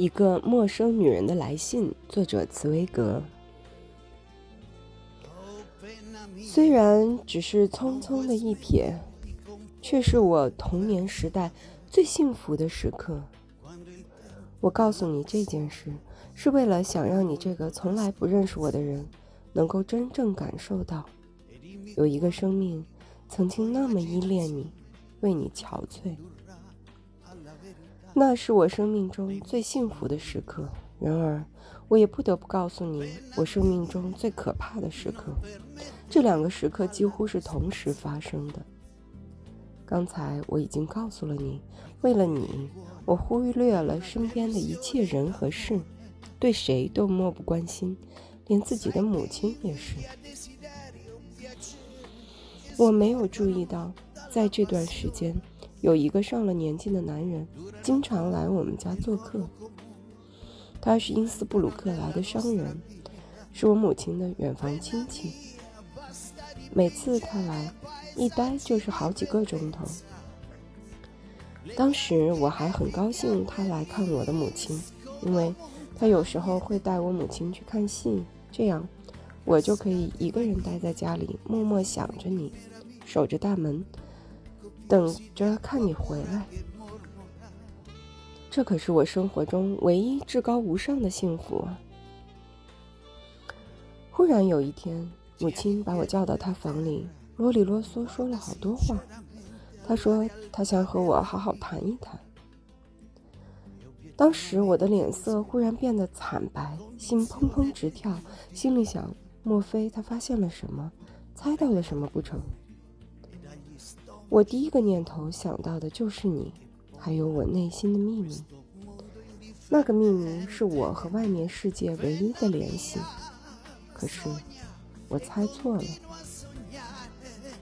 一个陌生女人的来信，作者茨威格。虽然只是匆匆的一瞥，却是我童年时代最幸福的时刻。我告诉你这件事，是为了想让你这个从来不认识我的人，能够真正感受到，有一个生命曾经那么依恋你，为你憔悴。那是我生命中最幸福的时刻。然而，我也不得不告诉你，我生命中最可怕的时刻。这两个时刻几乎是同时发生的。刚才我已经告诉了你，为了你，我忽略了身边的一切人和事，对谁都漠不关心，连自己的母亲也是。我没有注意到，在这段时间，有一个上了年纪的男人经常来我们家做客。他是因斯布鲁克来的商人，是我母亲的远房亲戚。每次他来，一待就是好几个钟头。当时我还很高兴他来看我的母亲，因为他有时候会带我母亲去看戏，这样我就可以一个人待在家里，默默想着你，守着大门，等着看你回来。这可是我生活中唯一至高无上的幸福啊！忽然有一天，母亲把我叫到她房里，啰里啰嗦说了好多话。她说她想和我好好谈一谈。当时我的脸色忽然变得惨白，心砰砰直跳，心里想：莫非他发现了什么，猜到了什么不成？我第一个念头想到的就是你。还有我内心的秘密，那个秘密是我和外面世界唯一的联系。可是我猜错了，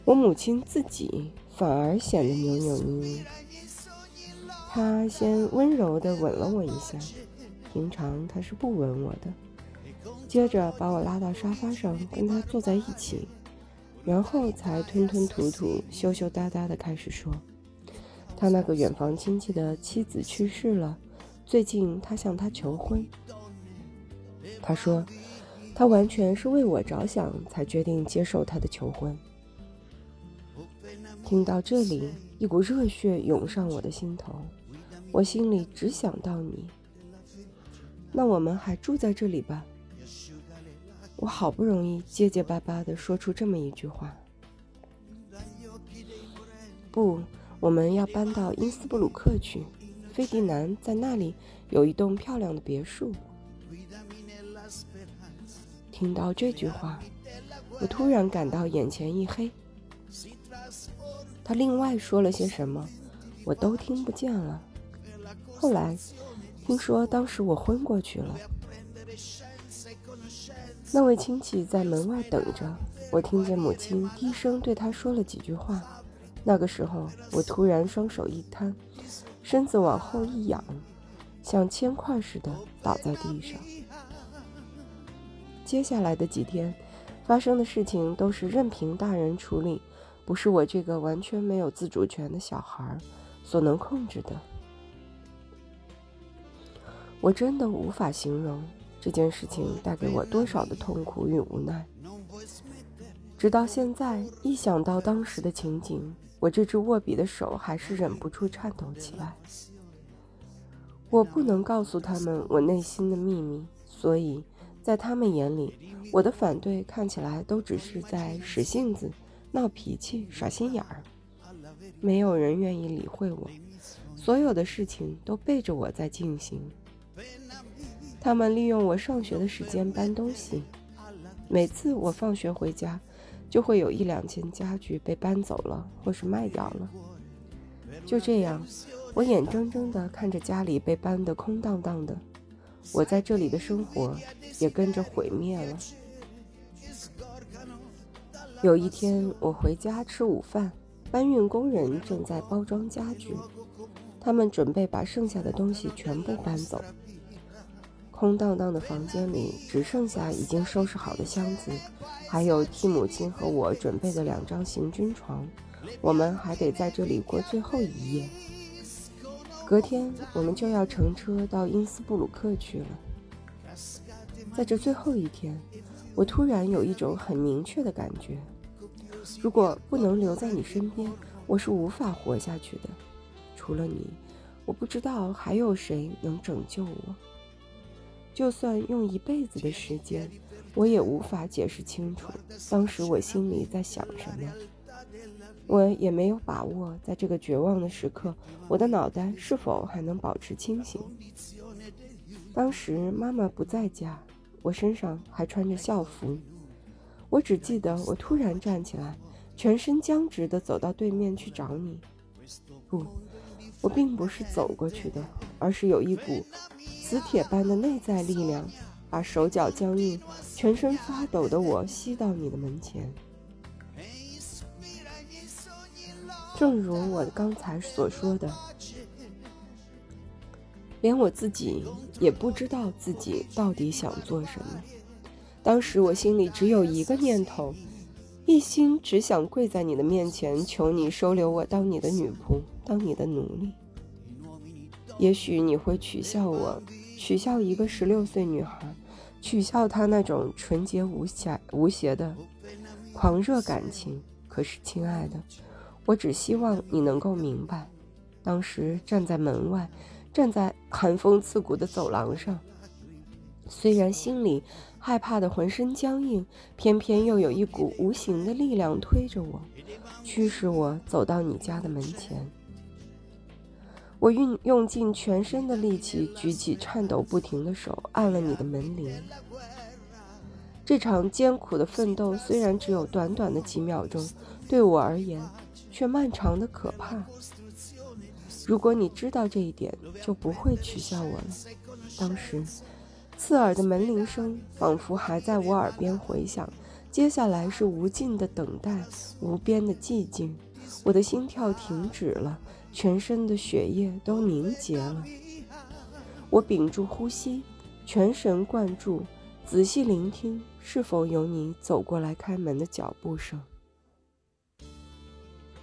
我母亲自己反而显得扭扭捏捏。她先温柔地吻了我一下，平常她是不吻我的。接着把我拉到沙发上，跟她坐在一起，然后才吞吞吐吐、羞羞答答地开始说。他那个远房亲戚的妻子去世了，最近他向他求婚。他说，他完全是为我着想才决定接受他的求婚。听到这里，一股热血涌上我的心头，我心里只想到你。那我们还住在这里吧？我好不容易结结巴巴地说出这么一句话。不。我们要搬到因斯布鲁克去，费迪南在那里有一栋漂亮的别墅。听到这句话，我突然感到眼前一黑。他另外说了些什么，我都听不见了。后来听说当时我昏过去了。那位亲戚在门外等着，我听见母亲低声对他说了几句话。那个时候，我突然双手一摊，身子往后一仰，像铅块似的倒在地上。接下来的几天发生的事情都是任凭大人处理，不是我这个完全没有自主权的小孩所能控制的。我真的无法形容这件事情带给我多少的痛苦与无奈。直到现在，一想到当时的情景，我这只握笔的手还是忍不住颤抖起来。我不能告诉他们我内心的秘密，所以在他们眼里，我的反对看起来都只是在使性子、闹脾气、耍心眼儿。没有人愿意理会我，所有的事情都背着我在进行。他们利用我上学的时间搬东西，每次我放学回家。就会有一两件家具被搬走了，或是卖掉了。就这样，我眼睁睁地看着家里被搬得空荡荡的，我在这里的生活也跟着毁灭了。有一天，我回家吃午饭，搬运工人正在包装家具，他们准备把剩下的东西全部搬走。空荡荡的房间里只剩下已经收拾好的箱子，还有替母亲和我准备的两张行军床。我们还得在这里过最后一夜。隔天我们就要乘车到因斯布鲁克去了。在这最后一天，我突然有一种很明确的感觉：如果不能留在你身边，我是无法活下去的。除了你，我不知道还有谁能拯救我。就算用一辈子的时间，我也无法解释清楚当时我心里在想什么。我也没有把握，在这个绝望的时刻，我的脑袋是否还能保持清醒。当时妈妈不在家。我身上还穿着校服，我只记得我突然站起来，全身僵直地走到对面去找你。不，我并不是走过去的，而是有一股磁铁般的内在力量，把手脚僵硬、全身发抖的我吸到你的门前。正如我刚才所说的。连我自己也不知道自己到底想做什么。当时我心里只有一个念头，一心只想跪在你的面前，求你收留我当你的女仆，当你的奴隶。也许你会取笑我，取笑一个十六岁女孩，取笑她那种纯洁无瑕无邪的狂热感情。可是，亲爱的，我只希望你能够明白，当时站在门外。站在寒风刺骨的走廊上，虽然心里害怕的浑身僵硬，偏偏又有一股无形的力量推着我，驱使我走到你家的门前。我运用尽全身的力气，举起颤抖不停的手，按了你的门铃。这场艰苦的奋斗虽然只有短短的几秒钟，对我而言却漫长的可怕。如果你知道这一点，就不会取笑我了。当时，刺耳的门铃声仿佛还在我耳边回响，接下来是无尽的等待，无边的寂静。我的心跳停止了，全身的血液都凝结了。我屏住呼吸，全神贯注，仔细聆听，是否有你走过来开门的脚步声。